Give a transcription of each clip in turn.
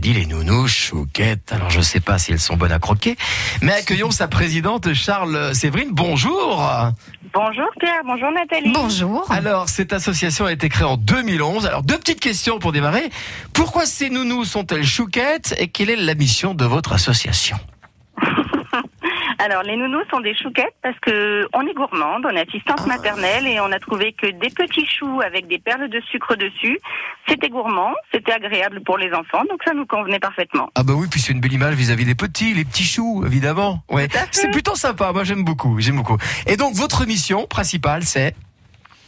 dit, les nounous, chouquettes. Alors je sais pas si elles sont bonnes à croquer, mais accueillons sa présidente Charles Séverine. Bonjour. Bonjour Pierre, bonjour Nathalie. Bonjour. Alors cette association a été créée en 2011. Alors deux petites questions pour démarrer. Pourquoi ces nounous sont-elles chouquettes et quelle est la mission de votre association? Alors les nounous sont des chouquettes parce que on est gourmande, on est assistante Ah. maternelle et on a trouvé que des petits choux avec des perles de sucre dessus, c'était gourmand, c'était agréable pour les enfants, donc ça nous convenait parfaitement. Ah bah oui, puis c'est une belle image vis-à-vis des petits, les petits choux, évidemment. Ouais, c'est plutôt sympa. Moi j'aime beaucoup, j'aime beaucoup. Et donc votre mission principale, c'est?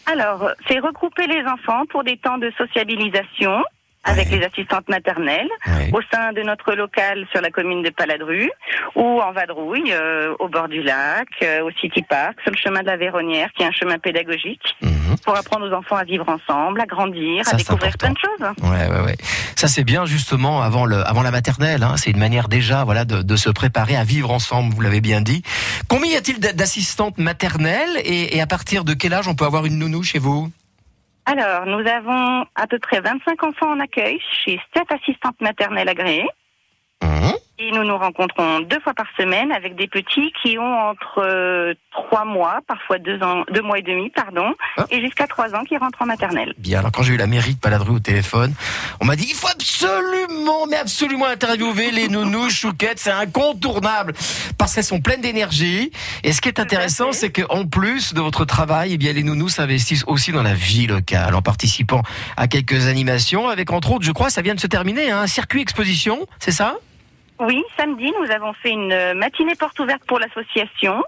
Alors, c'est regrouper les enfants pour des temps de sociabilisation avec Ouais. les assistantes maternelles Ouais. au sein de notre local sur la commune de Paladru ou en vadrouille euh, au bord du lac, euh, au City Park, sur le chemin de la Véronnière qui est un chemin pédagogique Mhm. pour apprendre aux enfants à vivre ensemble, à grandir, Ça, à découvrir plein de choses. Ouais, ouais, ouais. Ça c'est bien justement avant le, avant la maternelle. Hein. C'est une manière déjà, voilà, de, de se préparer à vivre ensemble. Vous l'avez bien dit. Combien y a-t-il d'a- d'assistantes maternelles et, et à partir de quel âge on peut avoir une nounou chez vous? Alors, nous avons à peu près 25 enfants en accueil chez 7 assistantes maternelles agréées. Mhm. Et nous nous rencontrons deux fois par semaine avec des petits qui ont entre euh, trois mois, parfois deux ans, deux mois et demi, pardon, Ah. et jusqu'à trois ans qui rentrent en maternelle. Bien. Alors quand j'ai eu la mairie de Paladru au téléphone, on m'a dit il faut absolument, mais absolument interviewer les nounous chouquettes. C'est incontournable parce qu'elles sont pleines d'énergie. Et ce qui est intéressant, c'est qu'en plus de votre travail, eh bien les nounous s'investissent aussi dans la vie locale en participant à quelques animations avec entre autres, je crois, ça vient de se terminer, hein, un circuit exposition, c'est ça? Oui, samedi, nous avons fait une euh, matinée porte ouverte pour l'association.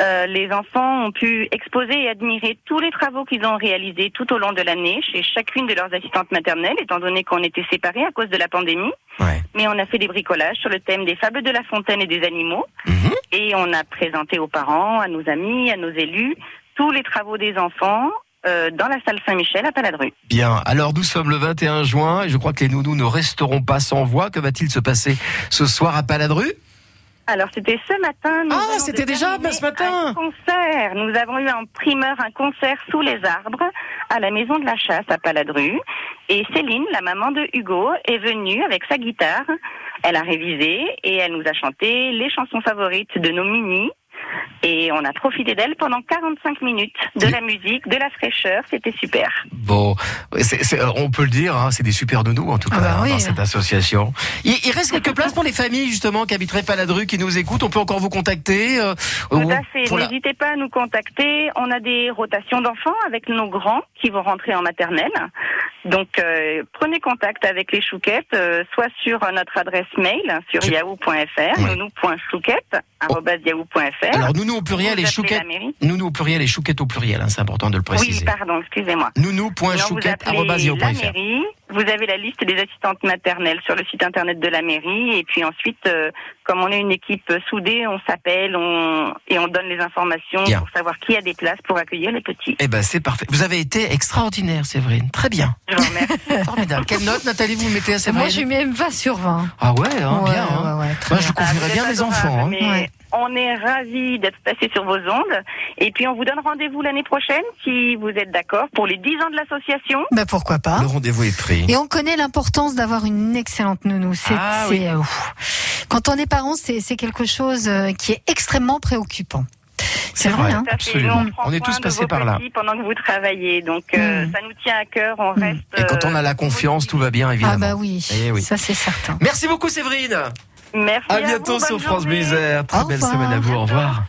Euh, les enfants ont pu exposer et admirer tous les travaux qu'ils ont réalisés tout au long de l'année chez chacune de leurs assistantes maternelles, étant donné qu'on était séparés à cause de la pandémie. Ouais. Mais on a fait des bricolages sur le thème des fables de la fontaine et des animaux. Mhm. Et on a présenté aux parents, à nos amis, à nos élus, tous les travaux des enfants euh, dans la salle Saint-Michel à Paladru. Bien. Alors nous sommes le 21 juin et je crois que les nounous ne resteront pas sans voix. Que va-t-il se passer ce soir à Paladru? Alors c'était ce matin. Nous Ah, c'était déjà, ce matin. Un concert. Nous avons eu en primeur un concert sous les arbres à la maison de la chasse à Paladru. Et Céline, la maman de Hugo, est venue avec sa guitare. Elle a révisé et elle nous a chanté les chansons favorites de nos minis. Et on a profité d'elle pendant 45 minutes, de Oui. la musique, de la fraîcheur, c'était super. Bon, c'est- c'est- on peut le dire, hein, c'est des super nounous en tout Ah cas bah hein, oui. dans cette association. Il, il reste quelques places pour les familles justement qui habiteraient Paladru, qui nous écoutent. On peut encore vous contacter. euh, Tout ou à fait. la- N'hésitez pas à nous contacter. On a des rotations d'enfants avec nos grands qui vont rentrer en maternelle. Donc, euh, prenez contact avec les chouquettes, euh, soit sur notre adresse mail sur Je- yahoo.fr, Ouais. nounou.chouquette@yahoo.fr. Alors nounou au pluriel Vous et mairie. Nounou au pluriel et chouquettes au pluriel, hein, c'est important de le Oui, préciser. pardon, excusez-moi. Sinon, vous avez la liste des assistantes maternelles sur le site internet de la mairie. Et puis ensuite, euh, comme on est une équipe soudée, on s'appelle on... et on donne les informations Bien. pour savoir qui a des places pour accueillir les petits. Eh ben c'est parfait. Vous avez été extraordinaire, Séverine. Très bien. Je vous remercie. Formidable. Quelle note, Nathalie, vous mettez à Séverine Moi, je lui mets 20 sur 20. Ah ouais, hein, Ouais, bien. hein. ouais, ouais, très Moi, je confierais Ah, bien les enfants. hein. adorables, mais Ouais. On est ravis d'être passés sur vos ondes. Et puis, on vous donne rendez-vous l'année prochaine, si vous êtes d'accord, pour les 10 ans de l'association. Bah pourquoi pas. Le rendez-vous est pris. Et on connaît l'importance d'avoir une excellente nounou. C'est, Ah c'est, oui. euh, quand on est parent, c'est, c'est quelque chose euh, qui est extrêmement préoccupant. C'est vrai, hein. Absolument. Prend On est tous passés par là. Pendant que vous travaillez. Donc, euh, Mm. ça nous tient à cœur. On Mm. reste. Et quand on a la confiance, tout va bien, Ah évidemment. bah oui, Eh oui. ça c'est certain. Merci beaucoup, Séverine. Merci. À bientôt sur France journée. Bleu Isère. Très belle semaine à vous. Au revoir.